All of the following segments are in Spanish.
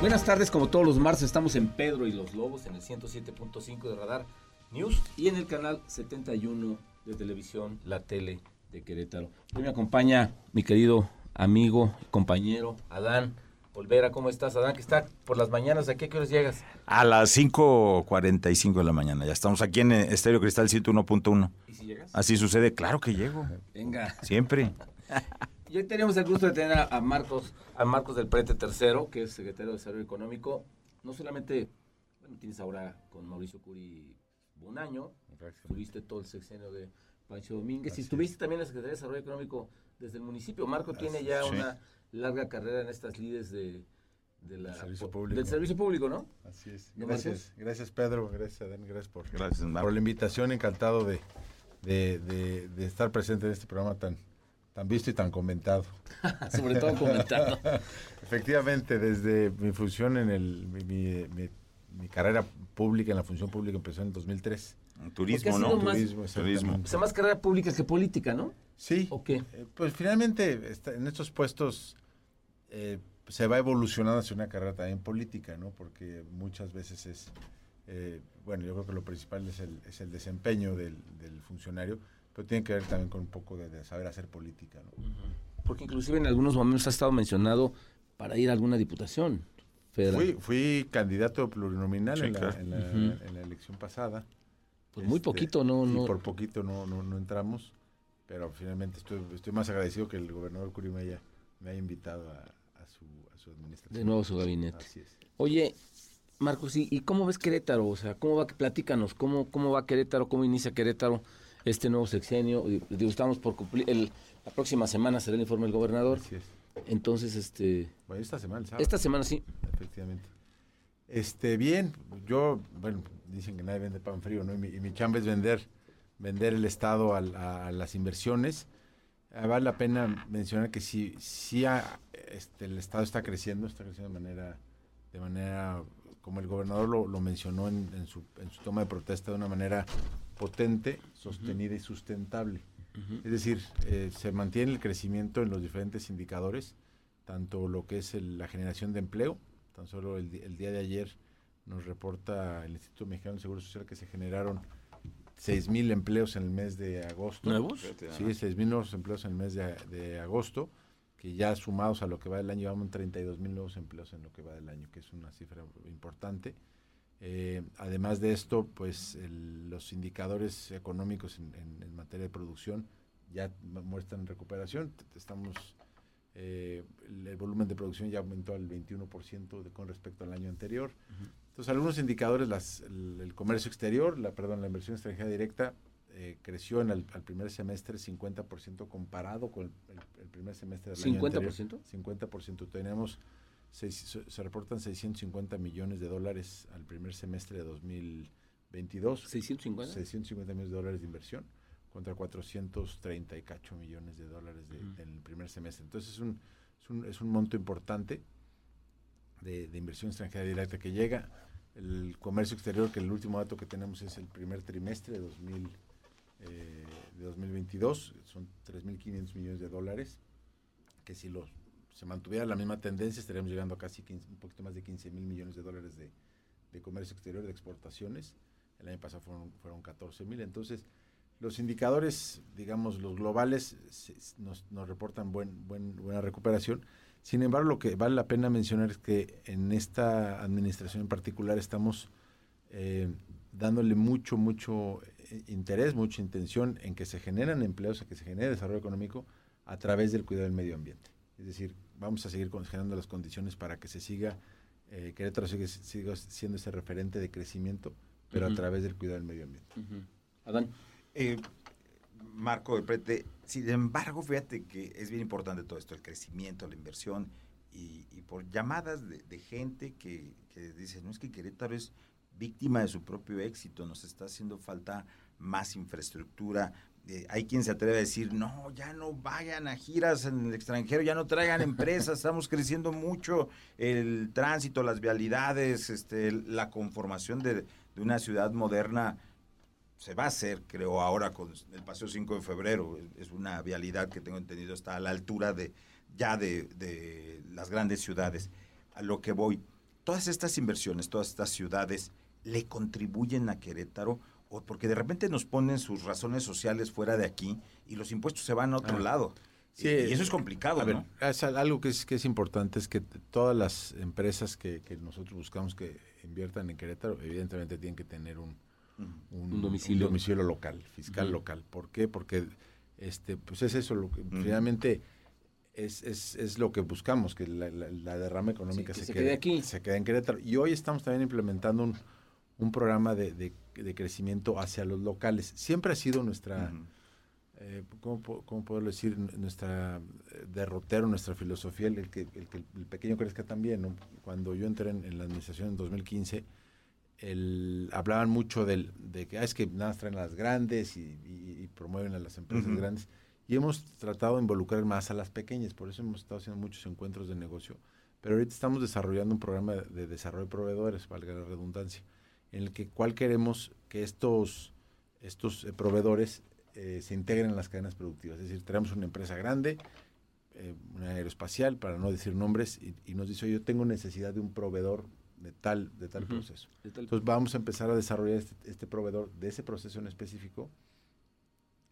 Buenas tardes, como todos los martes estamos en Pedro y los Lobos en el 107.5 de Radar News y en el canal 71 de televisión La Tele de Querétaro. Hoy me acompaña mi querido amigo, compañero Adán Olvera. ¿Cómo estás, Adán? Que está por las mañanas. ¿A qué, qué horas llegas? A las 5.45 de la mañana. Ya estamos aquí en Estéreo Cristal 101.1. ¿Y si llegas? Así sucede, claro que llego. Venga. Siempre. Y hoy tenemos el gusto de tener a, a Marcos, a Marcos del Prete III, que es secretario de Desarrollo Económico. No solamente, bueno, tienes ahora con Mauricio Curi un año, tuviste todo el sexenio de Pancho Domínguez y estuviste también en la Secretaría de Desarrollo Económico desde el municipio. Marco tiene ya sí. una larga carrera en estas lides de, de la, Del servicio público. del servicio público, ¿no? Así es. ¿No, Gracias, gracias Pedro, gracias Adán, gracias por, Gracias, por la invitación. Encantado de, de, de- de estar presente en este programa tan, tan visto y tan comentado. Sobre todo comentando. Efectivamente, desde mi función en el, mi, mi- mi- mi carrera pública en la función pública empezó en el 2003. Turismo, ¿no? más- Turismo, Turismo. O sea, más carrera pública que política, ¿no? Sí. ¿O qué? Eh, Pues finalmente está- en estos puestos eh, se va evolucionando hacia una carrera también política, ¿no? Porque muchas veces es, eh, bueno, yo creo que lo principal es el, es el desempeño del, del funcionario, pero tiene que ver también con un poco de, de saber hacer política, ¿no? Porque inclusive en algunos momentos ha estado mencionado para ir a alguna diputación federal. Fui, fui candidato plurinominal Sí, en, la, claro. en, la, Ujú. en la elección pasada. Pues muy Este, poquito, ¿no? y no por poquito no, no, no entramos, pero finalmente estoy, estoy más agradecido que el gobernador Curi me haya, me haya invitado a, a su, a su administración. de nuevo su gabinete. Así es. Oye, Marcos, ¿y, y cómo ves Querétaro? O sea, ¿cómo va? Platícanos, ¿cómo, cómo va Querétaro? ¿Cómo inicia Querétaro este nuevo sexenio? Digo, estamos por cumplir, el, la próxima semana será el informe del gobernador. Así es. Entonces, este, Bueno, esta semana, sábado, esta semana sí. efectivamente. Este, bien, yo, bueno, dicen que nadie vende pan frío, ¿no? Y mi, y mi chamba es vender, vender el Estado a, a las inversiones. Ah, vale la pena mencionar que sí, sí ha- este, el Estado está creciendo, está creciendo de manera, de manera como el gobernador lo, lo mencionó en, en su, en su toma de protesta, de una manera potente, sostenida y sustentable. Es decir, eh, se mantiene el crecimiento en los diferentes indicadores, tanto lo que es el- la generación de empleo, tan solo el, día de ayer nos reporta el Instituto Mexicano del Seguro Social que se generaron 6 mil empleos en el mes de agosto. ¿Nuevos? Sí, 6 mil nuevos empleos en el mes de, de agosto, que ya sumados a lo que va del año, llevamos 32 mil nuevos empleos en lo que va del año, que es una cifra importante. Eh, además de esto, pues el- los indicadores económicos en, en- en materia de producción ya mu- muestran recuperación. Estamos, eh, el, el volumen de producción ya aumentó al 21% de- con respecto al año anterior. Entonces, algunos indicadores, las, el, el comercio exterior, la, perdón, la inversión extranjera directa eh, creció en el al primer semestre 50% comparado con el, primer semestre del año anterior. ¿50%? 50%. Tenemos, se, se reportan 650 millones de dólares al primer semestre de 2022. 650. 650 millones de dólares de inversión contra 430 y cacho millones de dólares de- del primer semestre. Entonces es un, es un, es un monto importante de, de inversión extranjera directa que llega. El comercio exterior, que el último dato que tenemos es el primer trimestre de, 2000, eh, de 2022, son 3.500 millones de dólares, que si los, se mantuviera la misma tendencia estaríamos llegando a casi 15 un poquito más de 15 mil millones de dólares de, de comercio exterior, de exportaciones. El año pasado fueron, fueron 14 mil. Entonces, los indicadores, digamos, los globales nos, nos reportan buen, buen, buena recuperación. Sin embargo, lo que vale la pena mencionar es que en esta administración en particular estamos eh, dándole mucho, mucho eh, interés, mucha intención en que se generan empleos, en que se genere desarrollo económico a través del cuidado del medio ambiente. Es decir, vamos a seguir generando las condiciones para que se siga, eh, Querétaro siga, siga siendo ese referente de crecimiento, pero a través del cuidado del medio ambiente. Adán. Eh, Marco del Prete, sin embargo, fíjate que es bien importante todo esto, el crecimiento, la inversión, y, y por llamadas de, de gente que, que dice, no es que Querétaro es víctima de su propio éxito, nos está haciendo falta más infraestructura. Eh, hay quien se atreve a decir, no, ya no vayan a giras en el extranjero, ya no traigan empresas, estamos creciendo mucho el tránsito, las vialidades, este, la conformación de, de una ciudad moderna se va a hacer, creo, ahora con el Paseo 5 de Febrero. Es una vialidad que tengo entendido está a la altura de ya de, de las grandes ciudades. A lo que voy, todas estas inversiones, todas estas ciudades, ¿le contribuyen a Querétaro? O porque de repente nos ponen sus razones sociales fuera de aquí y los impuestos se van a otro Ah. lado. Sí, y, eso es complicado, A ver, ¿no? es algo que es, que es importante es que todas las empresas que, que nosotros buscamos que inviertan en Querétaro, evidentemente tienen que tener un, domicilio. domicilio local, fiscal local. ¿Por qué? Porque este, pues es eso, lo que finalmente es, es, es lo que buscamos, que la, la- la derrama económica Sí, que se, se quede aquí. se quede en Querétaro. Y hoy estamos también implementando un, un programa de, de- de crecimiento hacia los locales. Siempre ha sido nuestra, eh, ¿cómo, cómo puedo decir? Nuestra eh, derrotero, nuestra filosofía, el que, el que el pequeño crezca también. ¿no? Cuando yo entré en, en la administración en 2015, el, hablaban mucho del, de que ah, es que nada más traen a las grandes y, y- y promueven a las empresas grandes. Y hemos tratado de involucrar más a las pequeñas, por eso hemos estado haciendo muchos encuentros de negocio. Pero ahorita estamos desarrollando un programa de desarrollo de proveedores, valga la redundancia, en el que cual queremos que estos, estos eh, proveedores eh, se integren en las cadenas productivas. Es decir, tenemos una empresa grande, eh, una aeroespacial, para no decir nombres, y, y nos dice, "Oye, yo tengo necesidad de un proveedor de tal, de tal proceso. De tal- Entonces vamos a empezar a desarrollar este, este proveedor de ese proceso en específico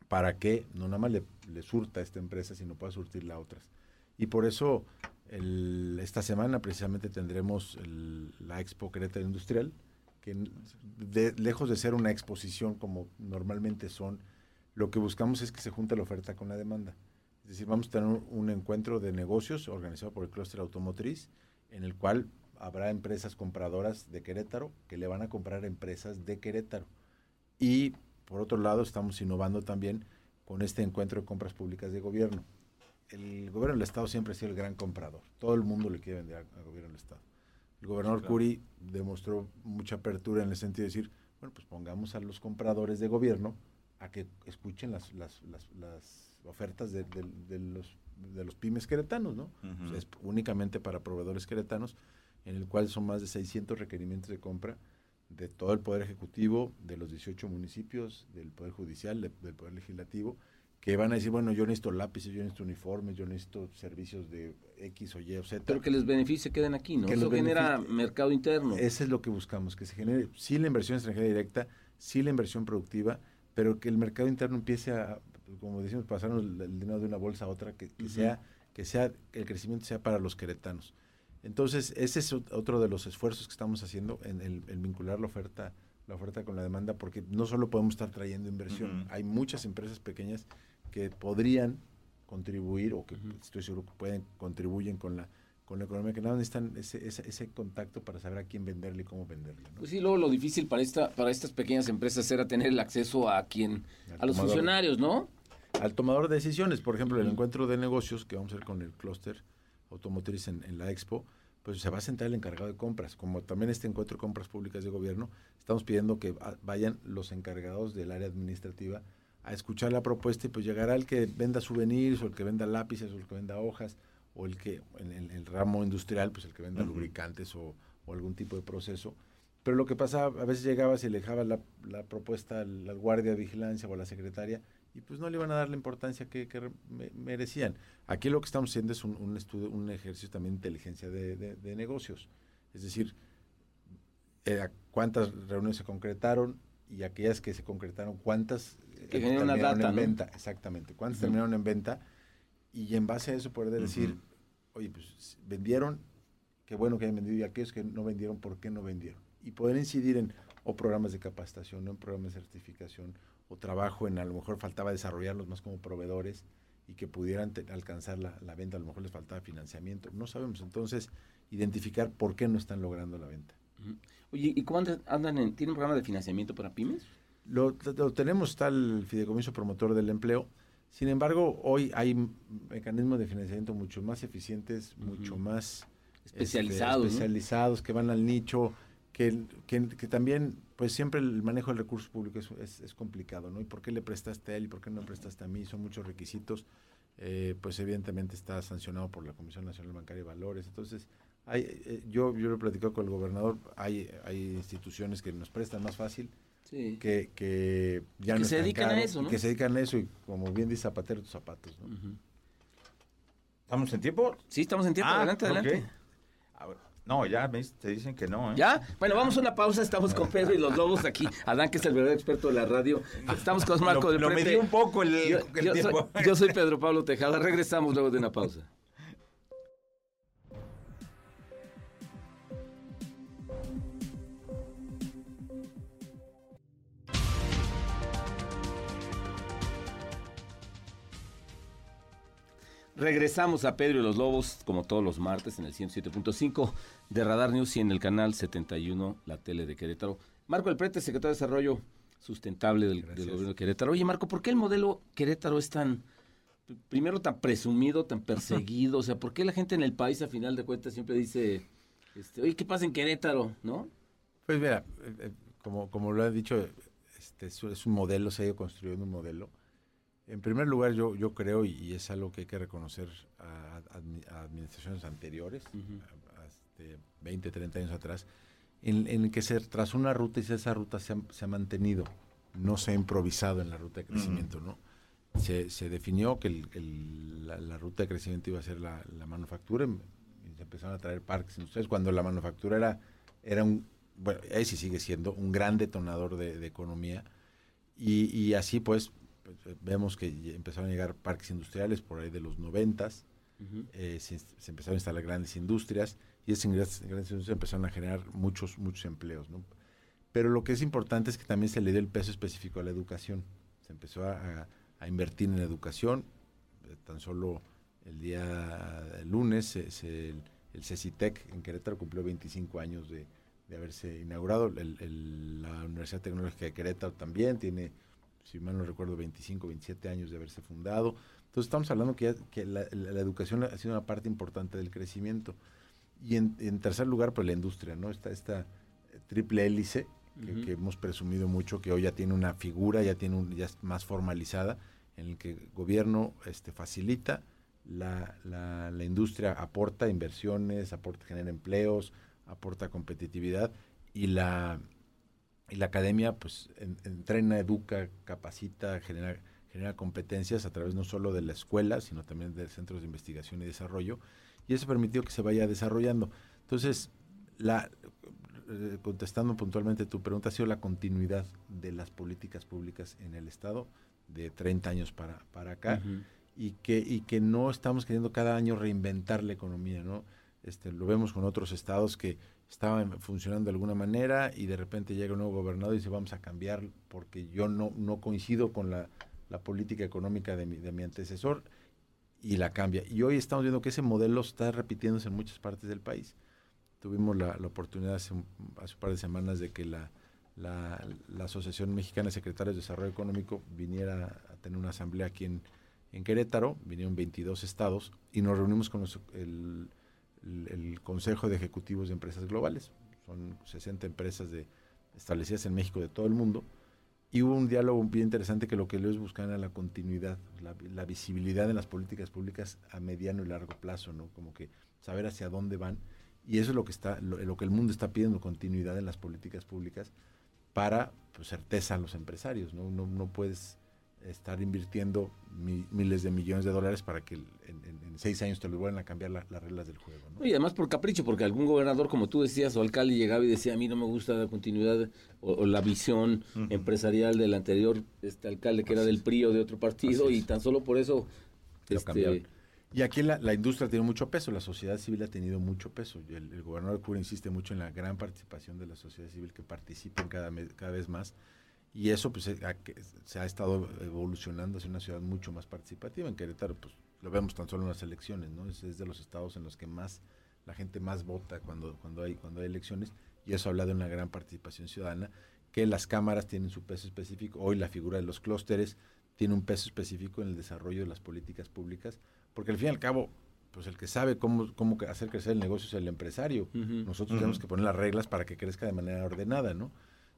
para que no nada más le, le surta a esta empresa, sino pueda surtirla a otras. Y por eso el- esta semana precisamente tendremos el- la Expo Querétaro Industrial, que lejos de ser una exposición como normalmente son, lo que buscamos es que se junte la oferta con la demanda. Es decir, vamos a tener un, encuentro de negocios organizado por el clúster automotriz, en el cual habrá empresas compradoras de Querétaro que le van a comprar empresas de Querétaro. Y por otro lado, estamos innovando también con este encuentro de compras públicas de gobierno. El gobierno del Estado siempre ha sido el gran comprador. Todo el mundo le quiere vender al gobierno del Estado. El gobernador Claro. Curi demostró mucha apertura en el sentido de decir, bueno, pues pongamos a los compradores de gobierno a que escuchen las, las, las, las ofertas de, de- de los, de los pymes queretanos, ¿no? O sea, es únicamente para proveedores queretanos, en el cual son más de 600 requerimientos de compra de todo el Poder Ejecutivo, de los 18 municipios, del Poder Judicial, de- del Poder Legislativo, que van a decir, bueno, yo necesito lápices, yo necesito uniformes, yo necesito servicios de X o Y o Z. Pero que les beneficie, queden aquí, ¿no? Que Eso genera mercado interno. Eso es lo que buscamos, que se genere sí la inversión extranjera directa, sí la inversión productiva, pero que el mercado interno empiece a, como decimos, pasarnos el, dinero de una bolsa a otra, que, sea, que sea, que el crecimiento sea para los queretanos. Entonces, ese es ot- otro de los esfuerzos que estamos haciendo en el, el vincular la oferta, la oferta con la demanda, porque no solo podemos estar trayendo inversión, hay muchas empresas pequeñas que podrían contribuir o que estoy seguro que pueden contribuyen con la con la economía que nada necesitan ese, ese, ese contacto para saber a quién venderle y cómo venderle. ¿no? Pues sí, luego lo difícil para esta para estas pequeñas empresas era tener el acceso a quien Al a los tomador- funcionarios, ¿no? Al tomador de decisiones, por ejemplo, el encuentro de negocios que vamos a hacer con el clúster automotriz en, en la Expo, pues se va a sentar el encargado de compras. Como también este encuentro de compras públicas de gobierno, estamos pidiendo que va- vayan los encargados del área administrativa a escuchar la propuesta y pues llegará el que venda souvenirs o el que venda lápices o el que venda hojas o el que en, el ramo industrial pues el que venda lubricantes o, o algún tipo de proceso. Pero lo que pasaba, a veces llegabas y le dejabas la, la propuesta al, al guardia de vigilancia o a la secretaria y pues no le iban a dar la importancia que, que re- me- merecían. Aquí lo que estamos haciendo es un, un estudio, un ejercicio también de inteligencia de, de- de negocios. Es decir, eh, cuántas reuniones se concretaron y aquellas que se concretaron, cuántas Que una terminaron data, en ¿no? venta. Exactamente, cuántas Ujú. terminaron en venta y en base a eso poder decir, oye, pues vendieron, qué bueno que hayan vendido y aquellos que no vendieron, ¿por qué no vendieron? Y poder incidir en o programas de capacitación, o en programas de certificación, o trabajo en, a lo mejor faltaba desarrollarlos más como proveedores y que pudieran te- alcanzar la, la venta, a lo mejor les faltaba financiamiento, no sabemos. Entonces, identificar por qué no están logrando la venta. Oye, ¿y cómo andan, andan en, tienen un programa de financiamiento para pymes? Lo, lo tenemos, está el Fideicomiso Promotor del Empleo. Sin embargo, hoy hay mecanismos de financiamiento mucho más eficientes, mucho más Especializados, este, especializados que van al nicho, que, que, que también, pues siempre el manejo del recurso público es, es, es complicado, ¿no? ¿Y por qué le prestaste a él y por qué no prestaste a mí? Son muchos requisitos. Eh, pues evidentemente está sancionado por la Comisión Nacional Bancaria de Valores. Entonces, hay, eh, yo, yo lo he platicado con el gobernador, hay, hay instituciones que nos prestan más fácil, Sí. que, que ya Que no se dedican a eso. Que se dedican a eso y como bien dice Zapatero, tus zapatos. ¿Estamos en tiempo? Sí, estamos en tiempo. Ah, adelante, adelante. A ver, No, ya te dicen que no. ¿eh? ¿Ya? Bueno, vamos a una pausa. Estamos con Pedro y los Lobos aquí. Adán, que es el verdadero experto de la radio. Estamos con Marco del Prete. Lo medí un poco el, tiempo. yo soy Pedro Pablo Tejada. Regresamos luego de una pausa. Regresamos a Pedro y los Lobos, como todos los martes, en el 107.5 de Radar News y en el canal 71, la tele de Querétaro. Marco El Prete, secretario de Desarrollo Sustentable del, Gobierno de Querétaro. Oye, Marco, ¿por qué el modelo Querétaro es tan, primero, tan presumido, tan perseguido? O sea, ¿por qué la gente en el país, a final de cuentas, siempre dice, este, oye, ¿qué pasa en Querétaro? ¿No? Pues mira, eh, eh, como, como lo ha dicho, este, es un modelo, se ha ido construyendo un modelo en primer lugar, yo, yo creo, y, es algo que hay que reconocer a, administraciones anteriores, hace 20, 30 años atrás, en, en, que se trazó una ruta y esa ruta se ha, mantenido, no se ha improvisado en la ruta de crecimiento, ¿no? Se, se, definió que el, la, ruta de crecimiento iba a ser la, manufactura y se empezaron a traer parques industriales cuando la manufactura era, era un, bueno, ahí sí sigue siendo un gran detonador de, economía y, y así pues vemos que empezaron a llegar parques industriales por ahí de los noventas, eh, se, empezaron a instalar grandes industrias y esas grandes, industrias empezaron a generar muchos, muchos empleos. ¿no? Pero lo que es importante es que también se le dio el peso específico a la educación. Se empezó a, invertir en educación. Eh, tan solo el día lunes el, el CECITEC en Querétaro cumplió 25 años de, haberse inaugurado. la Universidad Tecnológica de Querétaro también tiene si mal no recuerdo, 25, 27 años de haberse fundado. Entonces estamos hablando que, que la, educación ha sido una parte importante del crecimiento. Y en, tercer lugar, pues la industria, ¿no? Está esta triple hélice que, hemos presumido mucho, que hoy ya tiene una figura, ya tiene un, ya es más formalizada, en el que el gobierno este, facilita, la, la, la industria aporta inversiones, aporta, genera empleos, aporta competitividad y la, y la academia pues entrena, educa, capacita, genera, genera competencias a través no solo de la escuela, sino también de centros de investigación y desarrollo, y eso permitió que se vaya desarrollando. Entonces, la, eh, contestando puntualmente tu pregunta, ha sido la continuidad de las políticas públicas en el Estado de 30 años para, para acá, y, que, y que no estamos queriendo cada año reinventar la economía, ¿no? Este, lo vemos con otros estados que estaba funcionando de alguna manera y de repente llega un nuevo gobernador y dice vamos a cambiar porque yo no, no coincido con la, política económica de mi, de mi antecesor y la cambia. Y hoy estamos viendo que ese modelo está repitiéndose en muchas partes del país. Tuvimos la, oportunidad hace un, par de semanas de que la, la, Asociación Mexicana de Secretarios de Desarrollo Económico viniera a tener una asamblea aquí en, en Querétaro, vinieron 22 estados y nos reunimos con el el, Consejo de Ejecutivos de Empresas Globales. Son 60 empresas de, establecidas en México de todo el mundo. Y hubo un diálogo bien interesante que lo que ellos buscan era la continuidad, la, visibilidad en las políticas públicas a mediano y largo plazo, ¿no? Como que saber hacia dónde van. Y eso es lo que está, lo, que el mundo está pidiendo, continuidad en las políticas públicas para pues, certeza a los empresarios. No, no, no puedes estar invirtiendo miles de millones de dólares para que en, seis años te lo vuelvan a cambiar las reglas del juego. Y además por capricho, porque algún gobernador, como tú decías, o alcalde llegaba y decía, a mí no me gusta la continuidad o, la visión empresarial del anterior este alcalde que era del PRI o de otro partido, y tan solo por eso... Este, y aquí la, industria tiene mucho peso, la sociedad civil ha tenido mucho peso. El, el gobernador Cura insiste mucho en la gran participación de la sociedad civil que participen cada, cada vez más y eso pues se ha estado evolucionando hacia una ciudad mucho más participativa. En Querétaro pues lo vemos tan solo en las elecciones, ¿no? Es, de los estados en los que más la gente más vota cuando, cuando, hay, cuando hay elecciones y eso habla de una gran participación ciudadana, que las cámaras tienen su peso específico, hoy la figura de los clústeres tiene un peso específico en el desarrollo de las políticas públicas, porque al fin y al cabo, pues el que sabe cómo, cómo hacer crecer el negocio es el empresario. Nosotros tenemos que poner las reglas para que crezca de manera ordenada, ¿no?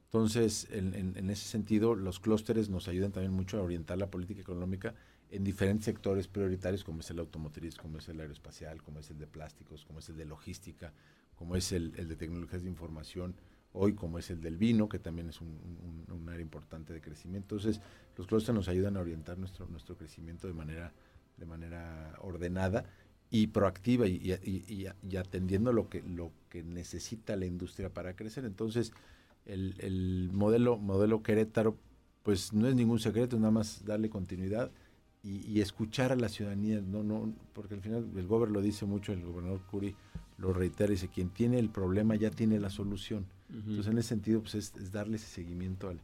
Entonces, en, ese sentido, los clústeres nos ayudan también mucho a orientar la política económica en diferentes sectores prioritarios, como es el automotriz, como es el aeroespacial, como es el de plásticos, como es el de logística, como es el, de tecnologías de información, hoy como es el del vino, que también es un, área importante de crecimiento. Entonces, los clústeres nos ayudan a orientar nuestro, nuestro crecimiento de manera, de manera ordenada y proactiva y, atendiendo lo que, lo que necesita la industria para crecer. Entonces, el, el, modelo, modelo Querétaro, pues no es ningún secreto, nada más darle continuidad y, escuchar a la ciudadanía, no, no, porque al final el gobernador lo dice mucho, el gobernador Curi lo reitera, dice, quien tiene el problema ya tiene la solución. Entonces, en ese sentido, pues es, darle ese seguimiento al,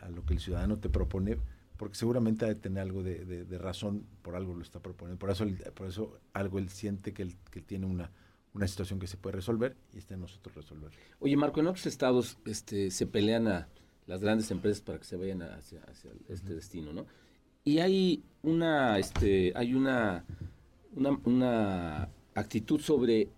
a lo que el ciudadano te propone, porque seguramente ha de tener algo de, razón, por algo lo está proponiendo. Por eso, por eso algo él siente que, él, que tiene una, una situación que se puede resolver y está en nosotros resolver. Oye, Marco, en otros estados este, se pelean a las grandes empresas para que se vayan hacia, este destino, ¿no? Y hay una, este, hay una, una actitud sobre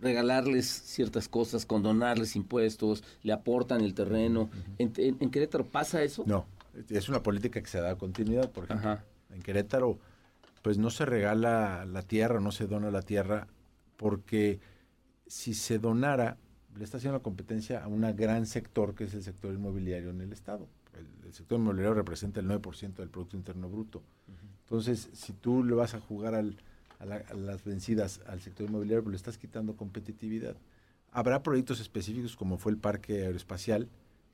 regalarles ciertas cosas, condonarles impuestos, le aportan el terreno. ¿En, Querétaro pasa eso? No, es una política que se da continuidad, por ejemplo. En Querétaro, pues no se regala la tierra, no se dona la tierra, porque si se donara, le está haciendo la competencia a un gran sector que es el sector inmobiliario en el Estado. El, sector inmobiliario representa el 9% del Producto Interno Bruto. Entonces, si tú le vas a jugar al a, las vencidas al sector inmobiliario, pero le estás quitando competitividad. Habrá proyectos específicos como fue el parque aeroespacial,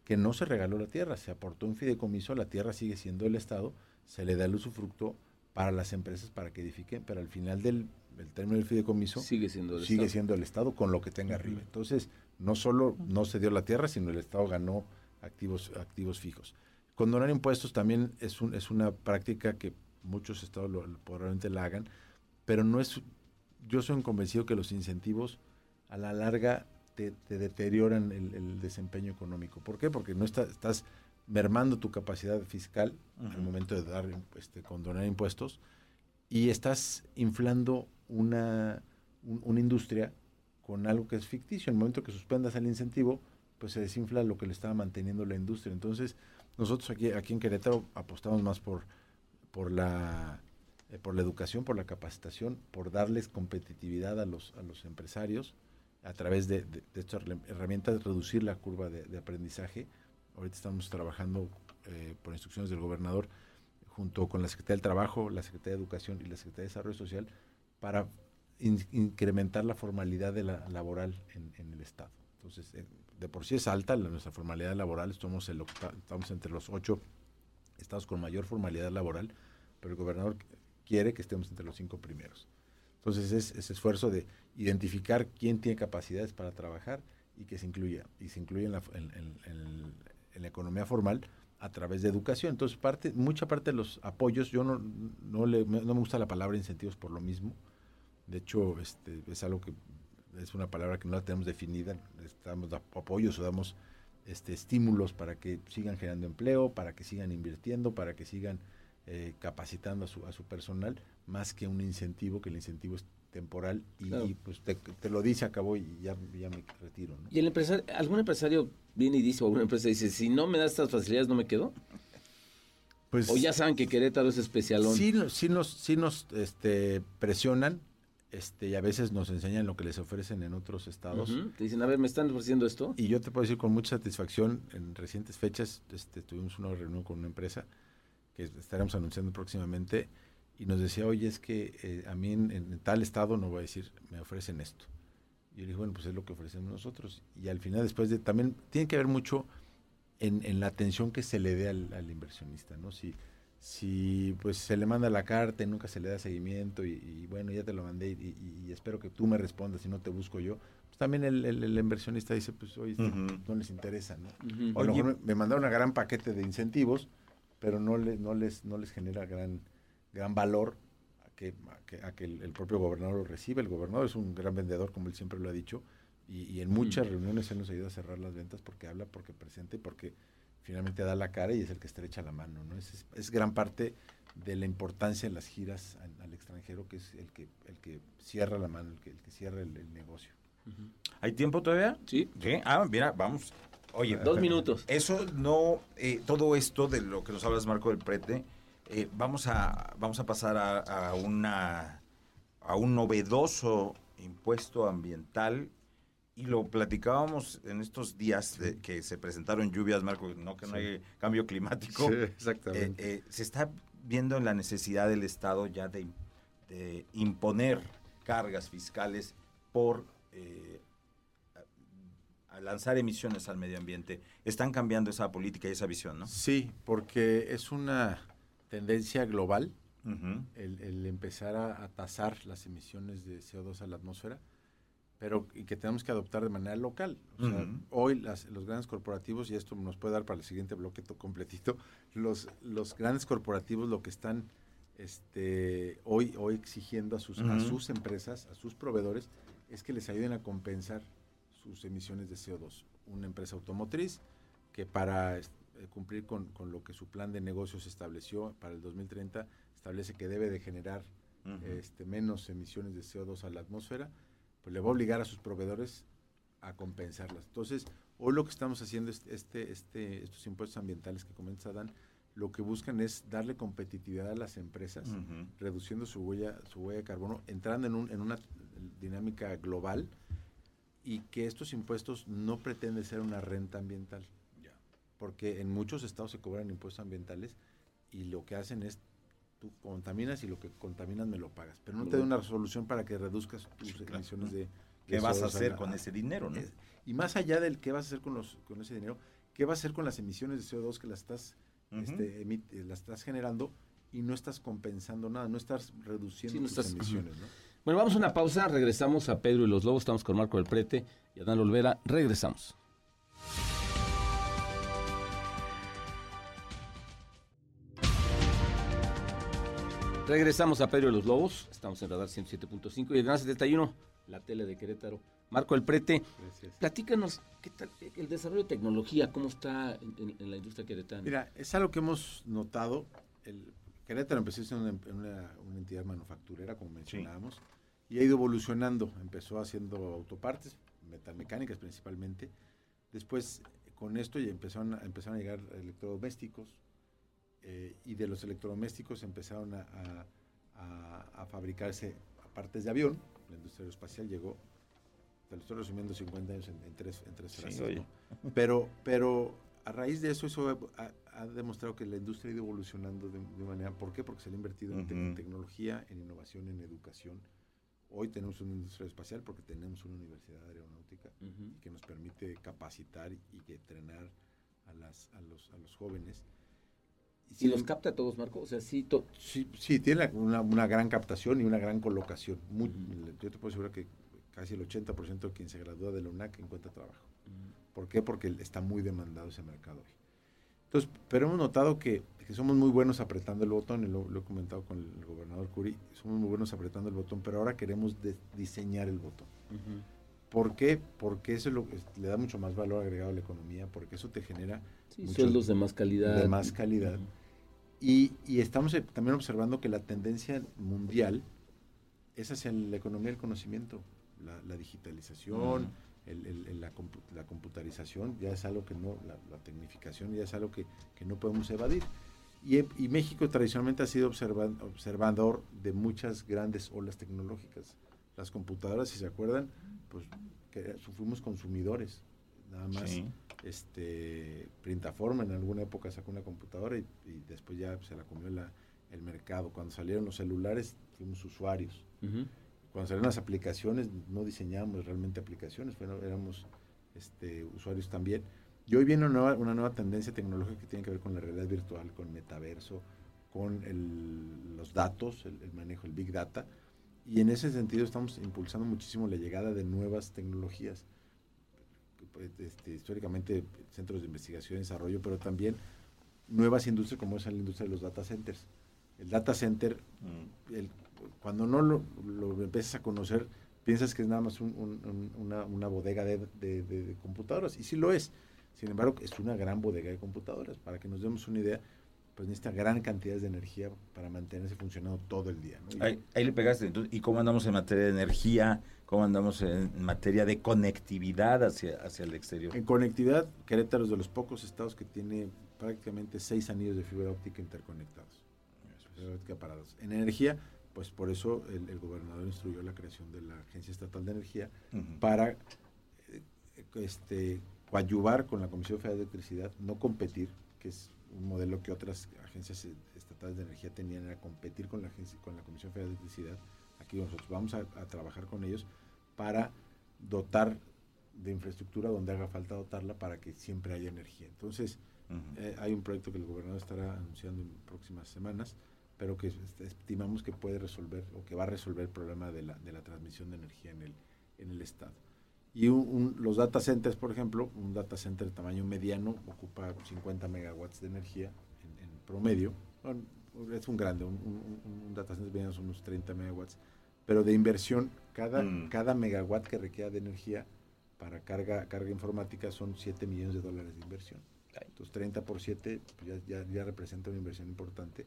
que no se regaló la tierra, se aportó un fideicomiso, la tierra sigue siendo del Estado, se le da el usufructo para las empresas para que edifiquen, pero al final del, término del fideicomiso sigue siendo el, sigue Estado. Siendo el Estado con lo que tenga arriba. Entonces, no solo no se dio la tierra, sino el Estado ganó activos, activos fijos. Condonar impuestos también es, un, es una práctica que muchos estados probablemente la hagan, pero no es, yo soy convencido que los incentivos a la larga te, deterioran el, desempeño económico. ¿Por qué? Porque no estás mermando tu capacidad fiscal al momento de dar, este, condonar impuestos y estás inflando una, una industria con algo que es ficticio. En el momento que suspendas el incentivo, pues se desinfla lo que le estaba manteniendo la industria. Entonces, nosotros aquí, aquí en Querétaro apostamos más por, por la eh, por la educación, por la capacitación, por darles competitividad a los, a los empresarios a través de, estas herramientas, reducir la curva de, aprendizaje. Ahorita estamos trabajando eh, por instrucciones del gobernador junto con la Secretaría del Trabajo, la Secretaría de Educación y la Secretaría de Desarrollo Social para incrementar la formalidad de la, laboral en, el Estado. Entonces, eh, de por sí es alta la, nuestra formalidad laboral, estamos, estamos entre los ocho estados con mayor formalidad laboral, pero el gobernador quiere que estemos entre los cinco primeros. Entonces es ese esfuerzo de identificar quién tiene capacidades para trabajar y que se incluya, y se incluya en la, en, la economía formal a través de educación. Entonces, parte, mucha parte de los apoyos, yo no, no, le, no me gusta la palabra incentivos por lo mismo. De hecho, este, es algo que es una palabra que no la tenemos definida. Damos apoyos o damos este, estímulos para que sigan generando empleo, para que sigan invirtiendo, para que sigan eh, capacitando a su, a su personal, más que un incentivo, que el incentivo es temporal y, pues te, lo dice, acabó y ya, ya me retiro. ¿Y el empresario, algún empresario viene y dice, o alguna empresa dice, si no me das estas facilidades, no me quedo? Pues, o ya saben que Querétaro es especialón. Sí, sí nos, sí nos este, presionan este, y a veces nos enseñan lo que les ofrecen en otros estados. Te dicen, a ver, ¿me están ofreciendo esto? Y yo te puedo decir con mucha satisfacción, en recientes fechas este, tuvimos una reunión con una empresa que estaremos anunciando próximamente, y nos decía, oye, es que eh, a mí en, tal estado, no voy a decir, me ofrecen esto. Y yo le dije, bueno, pues es lo que ofrecemos nosotros. Y al final, después de, también tiene que ver mucho en, la atención que se le dé al, inversionista, ¿no? Si, si pues se le manda la carta y nunca se le da seguimiento y, bueno, ya te lo mandé y, espero que tú me respondas y no te busco yo, pues también el, inversionista dice, pues oye, no les interesa, ¿no? O a lo mejor me mandaron un gran paquete de incentivos, pero no, le, no, les, no les genera gran, gran valor a que, a que, el, propio gobernador lo reciba. El gobernador es un gran vendedor, como él siempre lo ha dicho, y, en muchas reuniones él nos ayuda a cerrar las ventas porque habla, porque presenta y porque finalmente da la cara y es el que estrecha la mano. ¿no? Es, es, gran parte de la importancia en las giras al, extranjero, que es el que, el que cierra la mano, el que, el que cierra el, negocio. ¿Hay tiempo todavía? Sí. ¿Sí? Ah, mira, vamos. Oye, dos minutos. Eso no, eh, todo esto de lo que nos hablas, Marco del Prete, eh, vamos, a, vamos a pasar a, una, a un novedoso impuesto ambiental y lo platicábamos en estos días de que se presentaron lluvias, Marco, no que no hay cambio climático. Sí, exactamente. Eh, se está viendo la necesidad del Estado ya de, de imponer cargas fiscales por eh, lanzar emisiones al medio ambiente. Están cambiando esa política y esa visión, ¿no? Sí, porque es una tendencia global el, empezar a, tasar las emisiones de CO2 a la atmósfera, pero y que tenemos que adoptar de manera local. Hoy las, los grandes corporativos, y esto nos puede dar para el siguiente bloque completito, los, los grandes corporativos lo que están este, hoy, hoy exigiendo a sus, a sus empresas, a sus proveedores, es que les ayuden a compensar sus emisiones de CO2. Una empresa automotriz que para cumplir con, con, lo que su plan de negocios estableció para el 2030 establece que debe de generar este, menos emisiones de CO2 a la atmósfera, pues le va a obligar a sus proveedores a compensarlas. Entonces, hoy lo que estamos haciendo es este, este, estos impuestos ambientales que comenta Dan, lo que buscan es darle competitividad a las empresas, reduciendo su huella, su huella de carbono, entrando en, un, en una dinámica global y que estos impuestos no pretenden ser una renta ambiental. Porque en muchos estados se cobran impuestos ambientales y lo que hacen es contaminas y lo que contaminas me lo pagas. Pero no te da una resolución para que reduzcas tus emisiones de, ¿Qué vas a hacer con ese dinero? ¿no? y más allá del qué vas a hacer con, los, con ese dinero, ¿qué vas a hacer con las emisiones de CO2 que las estás, este, eh, las estás generando y no estás compensando nada, no estás reduciendo tus emisiones? Bueno, vamos a una pausa, regresamos a Pedro y los Lobos, estamos con Marco del Prete y Adán Olvera, regresamos. Regresamos a Pedro de los Lobos, estamos en Radar 107.5 y el Gran 71, la tele de Querétaro. Marco El Prete, platícanos, ¿qué tal el desarrollo de tecnología, cómo está en, la industria queretana? Mira, es algo que hemos notado, el Querétaro empezó siendo una, una, entidad manufacturera, como mencionábamos, y ha ido evolucionando, empezó haciendo autopartes, metalmecánicas principalmente, después con esto ya empezaron, empezaron a llegar electrodomésticos, eh, y de los electrodomésticos empezaron a, a, fabricarse partes de avión. La industria aeroespacial llegó, te lo estoy resumiendo, 50 años en, tres, en tres frases. Pero, pero a raíz de eso, eso ha, demostrado que la industria ha ido evolucionando de, manera. ¿Por qué? Porque se le ha invertido en, tecnología, en innovación, en educación. Hoy tenemos una industria espacial porque tenemos una universidad aeronáutica que nos permite capacitar y, y entrenar a, las, a, los, a los jóvenes ¿Y los capta a todos, Marco? O sea, sí, sí, tiene una, gran captación y una gran colocación. Yo te puedo asegurar que casi el 80% de quien se gradúa de la UNAC encuentra trabajo. ¿Por qué? Porque está muy demandado ese mercado hoy. Entonces, pero hemos notado que, somos muy buenos apretando el botón, y lo, he comentado con el gobernador Curi, somos muy buenos apretando el botón, pero ahora queremos diseñar el botón. ¿Por qué? Porque eso le da mucho más valor agregado a la economía, porque eso te genera sueldos de más calidad. De más calidad. y, estamos eh, también observando que la tendencia mundial es hacia la economía del conocimiento, la, digitalización, la, computarización, ya es algo que no, la, tecnificación ya es algo que, no podemos evadir. Y, y, México tradicionalmente ha sido observador de muchas grandes olas tecnológicas. Las computadoras, si se acuerdan, pues que fuimos consumidores, nada más. Este, Printaforma en alguna época sacó una computadora y, después ya se la comió el mercado. Cuando salieron los celulares, fuimos usuarios. Cuando salieron las aplicaciones, no diseñábamos realmente aplicaciones, pero éramos este, usuarios también. Y hoy viene una nueva, una nueva tendencia tecnológica que tiene que ver con la realidad virtual, con metaverso, con los datos, el, el manejo, el big data y en ese sentido estamos impulsando muchísimo la llegada de nuevas tecnologías, pues, este, históricamente centros de investigación y desarrollo, pero también nuevas industrias como es la industria de los data centers. El data center, mm. el, cuando no lo, lo, empiezas a conocer, piensas que es nada más una, una, bodega de, de, computadoras, y sí lo es. Sin embargo, es una gran bodega de computadoras. Para que nos demos una idea, pues necesita gran cantidad de energía para mantenerse funcionando todo el día. Ahí, le pegaste. ¿Y cómo andamos en materia de energía? ¿Cómo andamos en materia de conectividad hacia, hacia el exterior? En conectividad, Querétaro es de los pocos estados que tiene prácticamente seis anillos de fibra óptica interconectados. parados. En energía, pues por eso el, gobernador instruyó la creación de la Agencia Estatal de Energía para eh, este, coadyuvar con la Comisión Federal de Electricidad, no competir, que es un modelo que otras agencias estatales de energía tenían era competir con la agencia, con la Comisión Federal de Electricidad, aquí nosotros vamos a, trabajar con ellos para dotar de infraestructura donde haga falta dotarla para que siempre haya energía. Entonces, eh, hay un proyecto que el gobernador estará anunciando en próximas semanas, pero que estimamos que puede resolver o que va a resolver el problema de la, de la transmisión de energía en el, en el Estado. Y los data centers, por ejemplo, un data center de tamaño mediano ocupa 50 megawatts de energía en, promedio. es un grande, un, data center mediano son unos 30 megawatts. Pero de inversión, cada, mm. cada megawatt que requiera de energía para carga, carga informática son 7 millones de dólares de inversión. Entonces 30 por 7 pues ya, ya, representa una inversión importante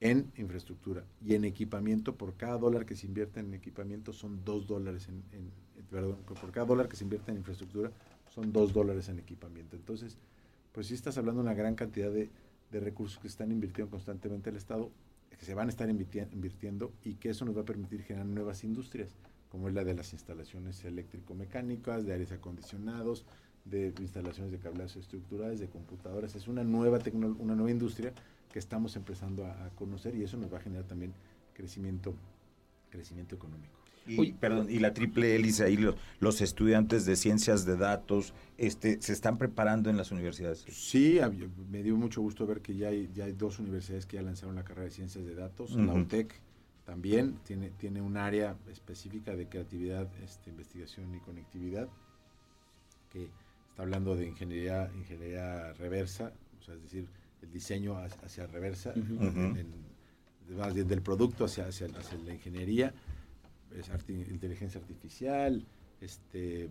en infraestructura y en equipamiento. Por cada dólar que se invierte en equipamiento son 2 dólares en, perdón, por cada dólar que se invierte en infraestructura son 2 dólares en equipamiento. Entonces, pues sí estás hablando de una gran cantidad de, de recursos que están invirtiendo constantemente el Estado, que se van a estar invirtiendo y que eso nos va a permitir generar nuevas industrias, como es la de las instalaciones eléctrico-mecánicas, de aires acondicionados, de instalaciones de cableados estructurales, de computadoras. Es una nueva, una nueva industria que estamos empezando a, a, conocer y eso nos va a generar también crecimiento, crecimiento económico. Y, perdón, y la triple hélice ahí los, los, estudiantes de ciencias de datos este se están preparando en las universidades. Sí, me dio mucho gusto ver que ya hay, ya hay dos universidades que ya lanzaron la carrera de ciencias de datos. La UTEC también tiene, tiene un área específica de creatividad, este, investigación y conectividad, que está hablando de ingeniería, ingeniería reversa, o sea, es decir, el diseño hacia, reversa, más bien del producto hacia, hacia, hacia la ingeniería inteligencia artificial, este,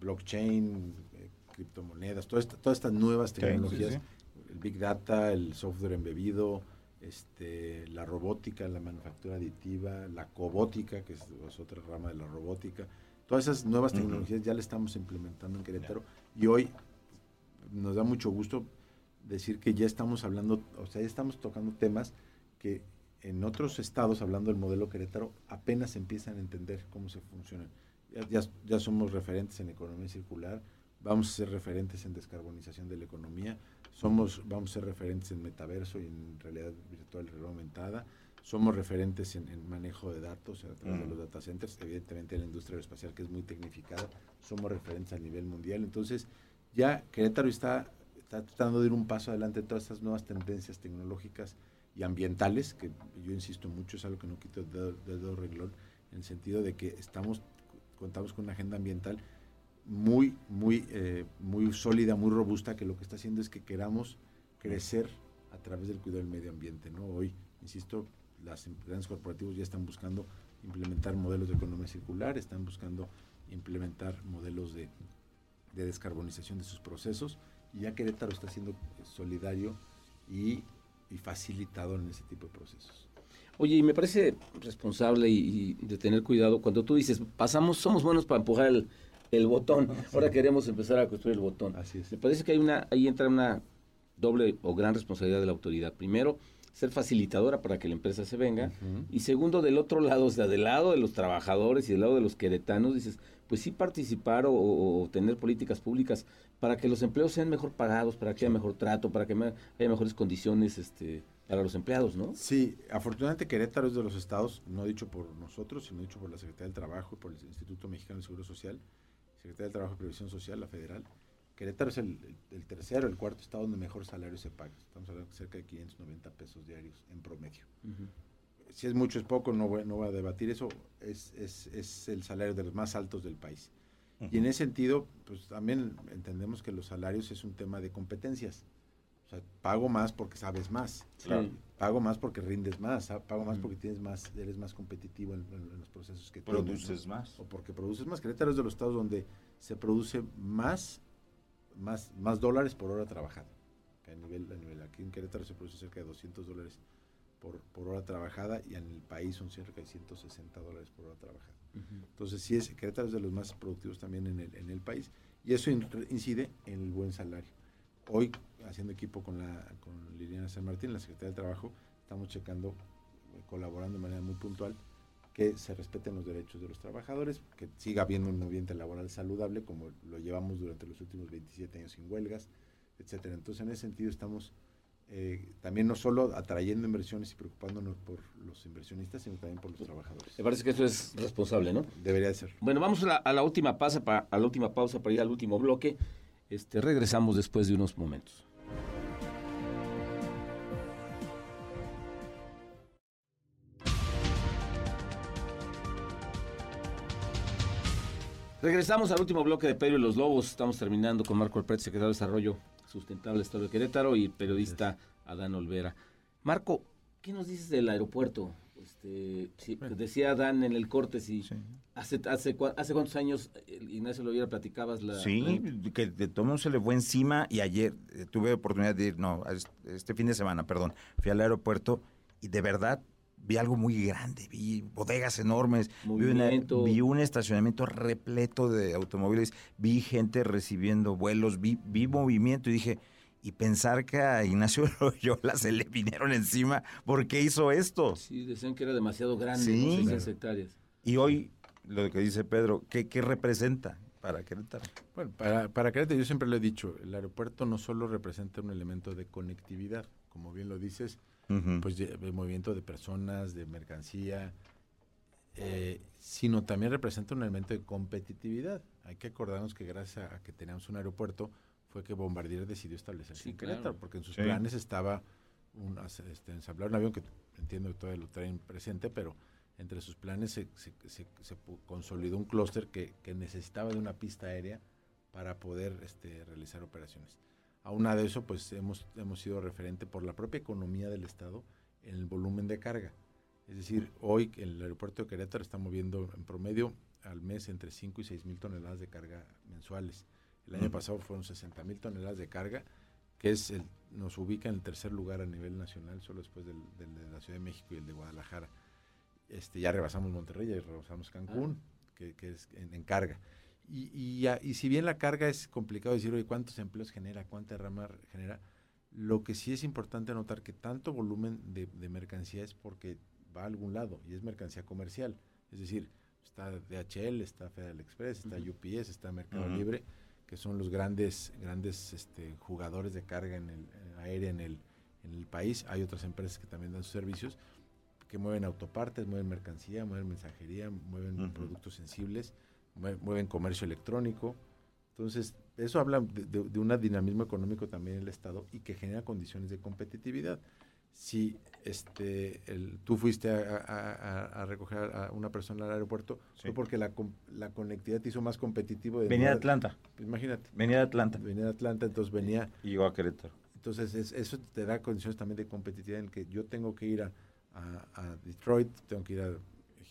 blockchain, eh, criptomonedas, todas estas nuevas tecnologías, el big data, el software embebido, este, la robótica, la manufactura aditiva, la cobótica, que es, otra rama de la robótica, todas esas nuevas tecnologías ya las estamos implementando en Querétaro y hoy nos da mucho gusto decir que ya estamos hablando, o sea, ya estamos tocando temas que en otros estados, hablando del modelo Querétaro, apenas empiezan a entender cómo se funciona. Ya, ya, somos referentes en economía circular, vamos a ser referentes en descarbonización de la economía, somos, vamos a ser referentes en metaverso y en realidad virtual aumentada, somos referentes en, manejo de datos a través de los data centers, evidentemente en la industria aeroespacial que es muy tecnificada, somos referentes a nivel mundial, entonces ya Querétaro está, está tratando de ir un paso adelante en todas estas nuevas tendencias tecnológicas y ambientales, que yo insisto mucho, es algo que no quito del dedo reglón, en el sentido de que estamos, contamos con una agenda ambiental muy, muy, eh, muy sólida, muy robusta, que lo que está haciendo es que queramos crecer a través del cuidado del medio ambiente. ¿no? Hoy, insisto, las empresas corporativas ya están buscando implementar modelos de economía circular, están buscando implementar modelos de, de descarbonización de sus procesos, y ya Querétaro está siendo solidario y y facilitado en ese tipo de procesos. Oye, y me parece responsable y, de tener cuidado cuando tú dices, pasamos, somos buenos para empujar el, el botón, ahora queremos empezar a construir el botón. Así es. Me parece que hay una, ahí entra una doble o gran responsabilidad de la autoridad. Primero, ser facilitadora para que la empresa se venga. Y segundo, del otro lado, o sea, del lado de los trabajadores y del lado de los queretanos, dices, pues sí participar o, tener políticas públicas para que los empleos sean mejor pagados, para que haya mejor trato, para que haya mejores condiciones este, para los empleados, ¿no? Sí, afortunadamente Querétaro es de los estados, no dicho por nosotros, sino dicho por la Secretaría del Trabajo y por el Instituto Mexicano de Seguro Social, Secretaría del Trabajo y Previsión Social, la federal. Querétaro es el, tercero, el cuarto estado donde mejor salario se paga. Estamos hablando de cerca de 590 pesos diarios en promedio si es mucho es poco, no voy, no voy a debatir eso, es, es, es, el salario de los más altos del país. Y en ese sentido, pues también entendemos que los salarios es un tema de competencias. O sea, pago más porque sabes más. Pago más porque rindes más. Ah, pago más porque tienes más, eres más competitivo en, los procesos que produces más. O porque produces más. Querétaro es de los estados donde se produce más, más, más dólares por hora trabajada. a nivel, a nivel, aquí en Querétaro se produce cerca de 200 dólares por, por, hora trabajada y en el país son cerca de 160 dólares por hora trabajada. Entonces, sí, es, Querétaro es de los más productivos también en el, en el país y eso incide en el buen salario. Hoy, haciendo equipo con, la, con Liliana San Martín, la Secretaría del Trabajo, estamos checando, colaborando de manera muy puntual, que se respeten los derechos de los trabajadores, que siga habiendo un ambiente laboral saludable, como lo llevamos durante los últimos 27 años sin huelgas, etcétera. Entonces, en ese sentido, estamos eh, también no solo atrayendo inversiones y preocupándonos por los inversionistas, sino también por los trabajadores. Me parece que eso es responsable, ¿no? Debería ser. Bueno, vamos a la, última pausa para, a la última pausa para ir al último bloque. Este, regresamos después de unos momentos. Regresamos al último bloque de Pedro y los Lobos. Estamos terminando con Marco Alpret, secretario de Desarrollo Sustentable Estado de Querétaro y periodista Adán Olvera. Marco, ¿qué nos dices del aeropuerto? Este, decía Adán en el corte, si hace, hace, hace cuántos años, Ignacio Loviera, platicabas la... Sí, que de mundo se le fue encima y ayer eh, tuve oportunidad de ir, no, este fin de semana, perdón, fui al aeropuerto y de verdad vi algo muy grande, vi bodegas enormes, vi, un estacionamiento repleto de automóviles, vi gente recibiendo vuelos, vi, vi movimiento y dije, y pensar que a Ignacio Loyola se le vinieron encima, ¿por qué hizo esto? Sí, decían que era demasiado grande, sí. hectáreas. Y hoy, lo que dice Pedro, ¿qué, qué representa? Para Querétaro. Bueno, para, para Querétaro yo siempre lo he dicho, el aeropuerto no solo representa un elemento de conectividad, como bien lo dices, pues de, movimiento de personas, de mercancía, eh, sino también representa un elemento de competitividad. Hay que acordarnos que gracias a que teníamos un aeropuerto fue que Bombardier decidió establecerse en Querétaro, porque en sus planes estaba un, este, ensamblar un avión que entiendo que todavía lo traen presente, pero entre sus planes se, consolidó un clúster que, que, necesitaba de una pista aérea para poder este, realizar operaciones. Aunado de eso, pues hemos, hemos sido referente por la propia economía del Estado en el volumen de carga. Es decir, hoy el aeropuerto de Querétaro está moviendo en promedio al mes entre 5 y 6 mil toneladas de carga mensuales. El año pasado fueron 60 mil toneladas de carga, que es el, nos ubica en el tercer lugar a nivel nacional, solo después del, de la Ciudad de México y el de Guadalajara. Este, ya rebasamos Monterrey, ya rebasamos Cancún, ah. que, que, es en carga. Y, y, si bien la carga es complicado decir, oye, ¿cuántos empleos genera? ¿Cuánta rama genera? Lo que sí es importante notar que tanto volumen de, mercancía es porque va a algún lado y es mercancía comercial. Es decir, está DHL, está Federal Express, está UPS, está Mercado Libre, que son los grandes, grandes este, jugadores de carga en el, aérea en el, en el país. Hay otras empresas que también dan sus servicios, que mueven autopartes, mueven mercancía, mueven mensajería, mueven productos sensibles mueven comercio electrónico. Entonces, eso habla de, un dinamismo económico también en el Estado y que genera condiciones de competitividad. Si este, el, tú fuiste a, recoger a una persona al aeropuerto, fue porque la, la, conectividad te hizo más competitivo. venía de Atlanta. Imagínate. Venía de Atlanta. Venía de Atlanta, entonces venía. Y llegó a Querétaro. Entonces, eso te da condiciones también de competitividad en que yo tengo que ir a, Detroit, tengo que ir a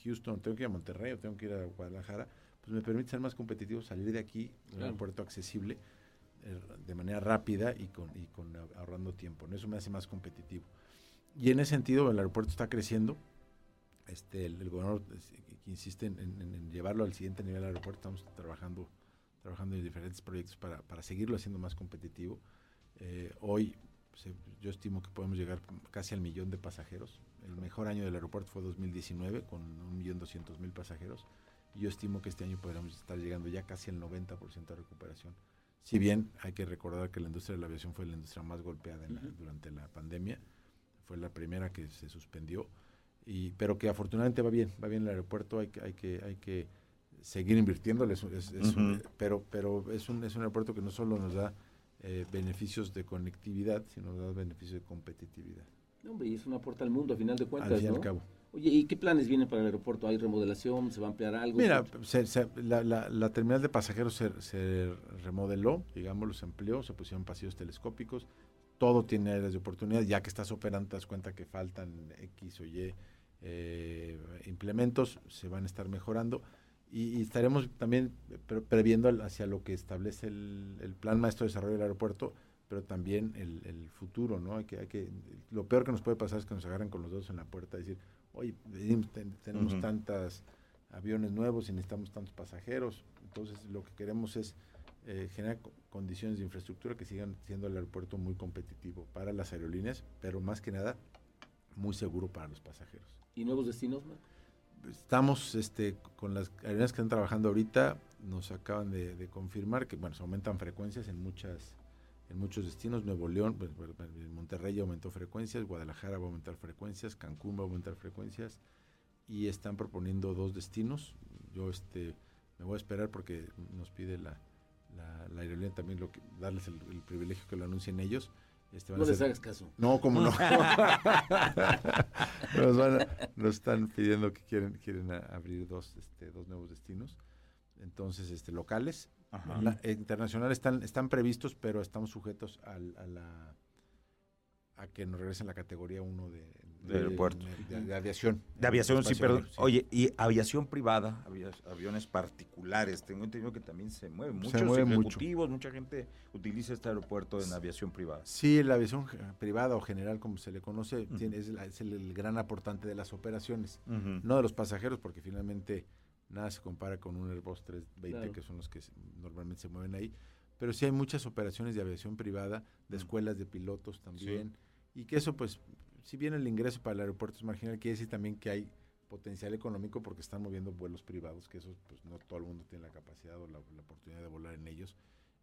Houston, tengo que ir a Monterrey, tengo que ir a Guadalajara pues me permite ser más competitivo, salir de aquí, un aeropuerto accesible, eh, de manera rápida y con, y con ahorrando tiempo. ¿no? Eso me hace más competitivo. Y en ese sentido, el aeropuerto está creciendo. Este, el, gobernador pues, insiste en, llevarlo al siguiente nivel del aeropuerto. Estamos trabajando, trabajando en diferentes proyectos para, para seguirlo haciendo más competitivo. Eh, hoy pues, yo estimo que podemos llegar casi al millón de pasajeros. El mejor año del aeropuerto fue 2019 con un millón yo estimo que este año podríamos estar llegando ya casi al 90% de recuperación. Si bien hay que recordar que la industria de la aviación fue la industria más golpeada durante la pandemia, fue la primera que se suspendió, y, pero que afortunadamente va bien, va bien el aeropuerto, hay que, hay que, hay que seguir invirtiéndole, pero, pero es, un, es un aeropuerto que no solo nos da eh, beneficios de conectividad, sino nos da beneficios de competitividad. hombre, y es una puerta al mundo, a final de cuentas. Al fin y al cabo. Oye, ¿y qué planes vienen para el aeropuerto? ¿Hay remodelación? ¿Se va a ampliar algo? Mira, la, terminal de pasajeros se, remodeló, digamos, se amplió, se pusieron pasillos telescópicos, todo tiene áreas de oportunidad, ya que estás operando te das cuenta que faltan X o Y eh, implementos, se van a estar mejorando y, estaremos también previendo hacia lo que establece el, plan maestro de desarrollo del aeropuerto, pero también el, futuro, ¿no? Hay que, hay que, lo peor que nos puede pasar es que nos agarren con los dedos en la puerta y decir, oye, tenemos tantos tantas aviones nuevos y necesitamos tantos pasajeros. Entonces, lo que queremos es eh, generar condiciones de infraestructura que sigan siendo el aeropuerto muy competitivo para las aerolíneas, pero más que nada muy seguro para los pasajeros. ¿Y nuevos destinos? Estamos este, con las aerolíneas que están trabajando ahorita, nos acaban de, confirmar que bueno, se aumentan frecuencias en muchas en muchos destinos. Nuevo León, Monterrey aumentó frecuencias, Guadalajara va a aumentar frecuencias, Cancún va a aumentar frecuencias y están proponiendo dos destinos. Yo este me voy a esperar porque nos pide la, la, aerolínea también lo que, darles el, privilegio que lo anuncien ellos. Este, no les hagas caso. No, como no. nos, están pidiendo que quieren quieren abrir dos este, dos nuevos destinos. Entonces, este locales, internacionales están están previstos, pero estamos sujetos a la a que nos regresen la categoría 1 de, de, aeropuerto. De, aviación. De aviación, sí, perdón. Oye, y aviación privada, aviones particulares, tengo entendido que también se mueven muchos ejecutivos, mucha gente utiliza este aeropuerto en aviación privada. Sí, la aviación privada o general, como se le conoce, tiene, es, el, gran aportante de las operaciones, no de los pasajeros, porque finalmente nada se compara con un Airbus 320, que son los que normalmente se mueven ahí. Pero sí hay muchas operaciones de aviación privada, de escuelas de pilotos también y que eso pues si bien el ingreso para el aeropuerto es marginal, quiere decir también que hay potencial económico porque están moviendo vuelos privados, que eso pues no todo el mundo tiene la capacidad o la, oportunidad de volar en ellos,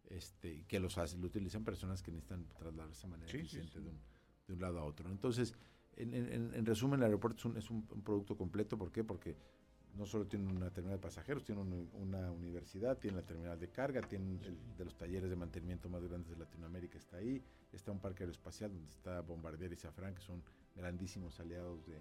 este, que los hacen, lo utilizan personas que necesitan trasladarse de manera eficiente De, un, de, un, lado a otro. Entonces, en, en, en, resumen, el aeropuerto es, un, es un, producto completo, ¿por qué? Porque no solo tiene una terminal de pasajeros, tiene una universidad, tiene la terminal de carga, tiene el, de los talleres de mantenimiento más grandes de Latinoamérica está ahí, está un parque aeroespacial donde está Bombardier y Safran, que son grandísimos aliados de,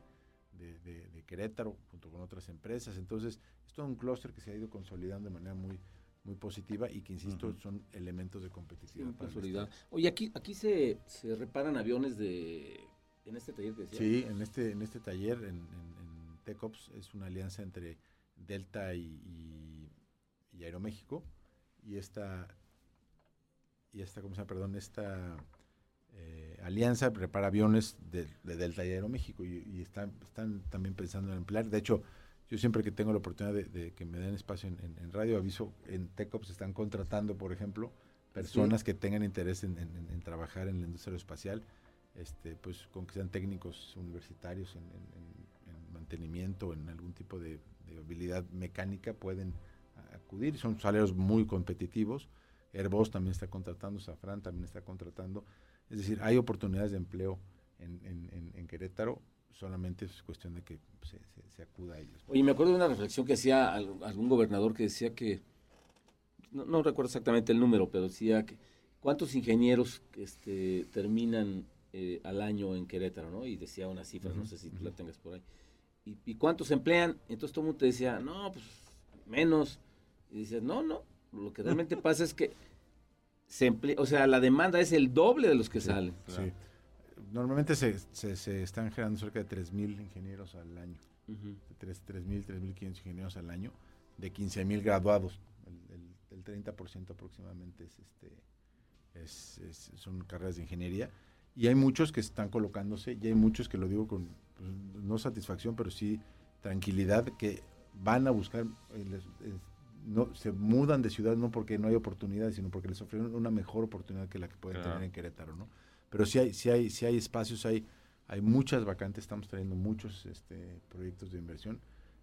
de, Querétaro, junto con otras empresas. Entonces, es todo un clúster que se ha ido consolidando de manera muy muy positiva y que, insisto, son elementos de competitividad. Sí, Oye, aquí, aquí se, se reparan aviones de... En este taller que decía. Sí, en este, en este taller, en, en, TECOPS, es una alianza entre Delta y, y, Aeroméxico. Y esta, y esta, ¿cómo se llama? Perdón, esta eh, alianza prepara aviones de, Delta y Aeroméxico y, y están, están también pensando en emplear. De hecho, yo siempre que tengo la oportunidad de, que me den espacio en, radio, aviso, en TECOPS están contratando, por ejemplo, personas que tengan interés en, trabajar en la industria aeroespacial, este, pues con que sean técnicos universitarios en, mantenimiento, en algún tipo de, habilidad mecánica, pueden acudir. Son salarios muy competitivos. Airbus también está contratando, Safran también está contratando. Es decir, hay oportunidades de empleo en, Querétaro, solamente es cuestión de que se, acuda a ellos. Oye, me acuerdo de una reflexión que hacía algún gobernador que decía que, no, recuerdo exactamente el número, pero decía que cuántos ingenieros este, terminan eh, al año en Querétaro, ¿no? Y decía una cifra, no sé si tú la tengas por ahí. ¿Y, ¿Y, cuántos emplean? Entonces todo el mundo te decía, no, pues menos. Y dices, no, no, lo que realmente pasa es que se o sea, la demanda es el doble de los que salen. Sí. Normalmente se, se, están generando cerca de 3.000 ingenieros al año. Uh -huh. 3.000, 3.500 ingenieros al año, de 15.000 graduados. El, el, 30% aproximadamente es este, es, son carreras de ingeniería. Y hay muchos que están colocándose, y hay muchos que lo digo con, pues, no satisfacción, pero sí tranquilidad, que van a buscar, eh, no se mudan de ciudad no porque no hay oportunidades, sino porque les ofrecen una mejor oportunidad que la que pueden tener en Querétaro, ¿no? Pero sí hay, sí hay, sí hay espacios, hay, hay muchas vacantes, estamos trayendo muchos este, proyectos de inversión.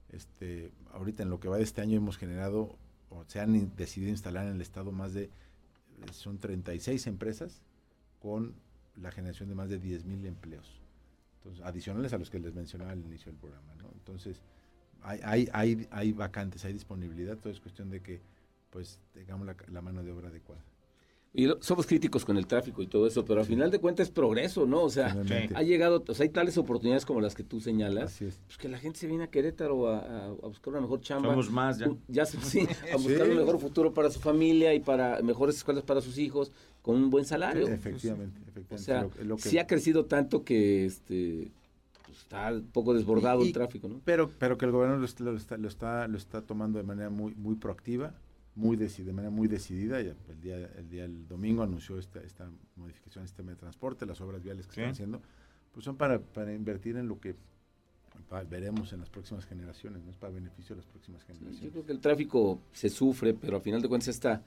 Este, ahorita en lo que va de este año hemos generado, o se han decidido instalar en el estado más de, son 36 empresas con la generación de más de 10 mil empleos. Entonces, adicionales a los que les mencionaba al inicio del programa. Entonces, hay, hay, hay, hay vacantes, hay disponibilidad, todo es cuestión de que pues tengamos la, mano de obra adecuada. Y somos críticos con el tráfico y todo eso, pero al final de cuentas es progreso, ¿no? O sea, ha llegado, o sea, hay tales oportunidades como las que tú señalas, pues que la gente se viene a Querétaro a, a, buscar una mejor chamba. Somos más ya. ya sí, a buscar un mejor futuro para su familia y para mejores escuelas para sus hijos, con un buen salario. efectivamente, efectivamente. O sea, lo, sí ha crecido tanto que, este, está un poco desbordado el tráfico, ¿no? Pero, pero que el gobierno lo está, lo está, lo está, tomando de manera muy, muy proactiva, muy de manera muy decidida. el día, el día del domingo anunció esta, esta modificación del sistema de transporte, las obras viales que están haciendo, pues son para, para invertir en lo que veremos en las próximas generaciones, no es para beneficio de las próximas generaciones. yo creo que el tráfico se sufre, pero al final de cuentas esta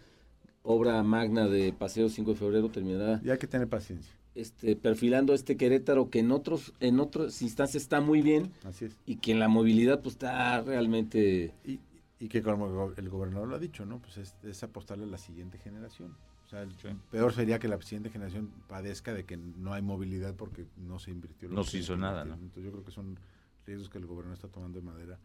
obra magna de Paseo 5 de Febrero terminará. Y hay que tener paciencia este, perfilando este Querétaro que en otros en otras instancias está muy bien Así es. y que en la movilidad pues está realmente y que como el gobernador lo ha dicho, ¿no? Pues es, apostarle a la siguiente generación. O sea, el peor sería que la siguiente generación padezca de que no hay movilidad porque no se invirtió. no se hizo nada, ¿no? Entonces yo creo que son riesgos que el gobernador está tomando de manera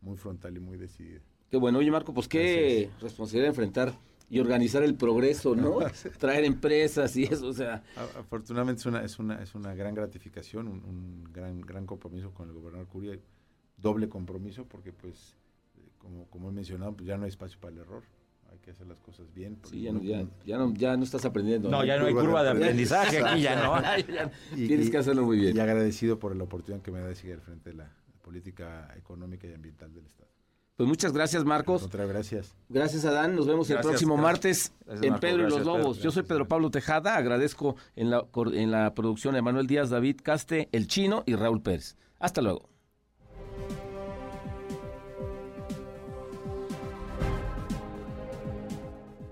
muy frontal y muy decidida. Qué bueno. Oye, Marco, pues qué responsabilidad enfrentar y organizar el progreso, ¿no? Traer empresas y eso, o sea. Afortunadamente es una, es una, es una gran gratificación, un, gran, gran compromiso con el gobernador Curia, doble compromiso porque pues, como, como he mencionado, pues ya no hay espacio para el error hay que hacer las cosas bien. Sí, ya no, ya, no, ya no estás aprendiendo. No, ya no hay curva de aprendizaje aquí, ya no. Tienes que hacerlo muy bien. Y agradecido por la oportunidad que me da de seguir al frente de la política económica y ambiental del Estado. Pues muchas gracias, Marcos. Otra gracias. Gracias, Adán. Nos vemos el próximo martes en Pedro y los Lobos. Yo soy Pedro Pablo Tejada. Agradezco en la, en la producción a Manuel Díaz, David Caste, El Chino y Raúl Pérez. Hasta luego.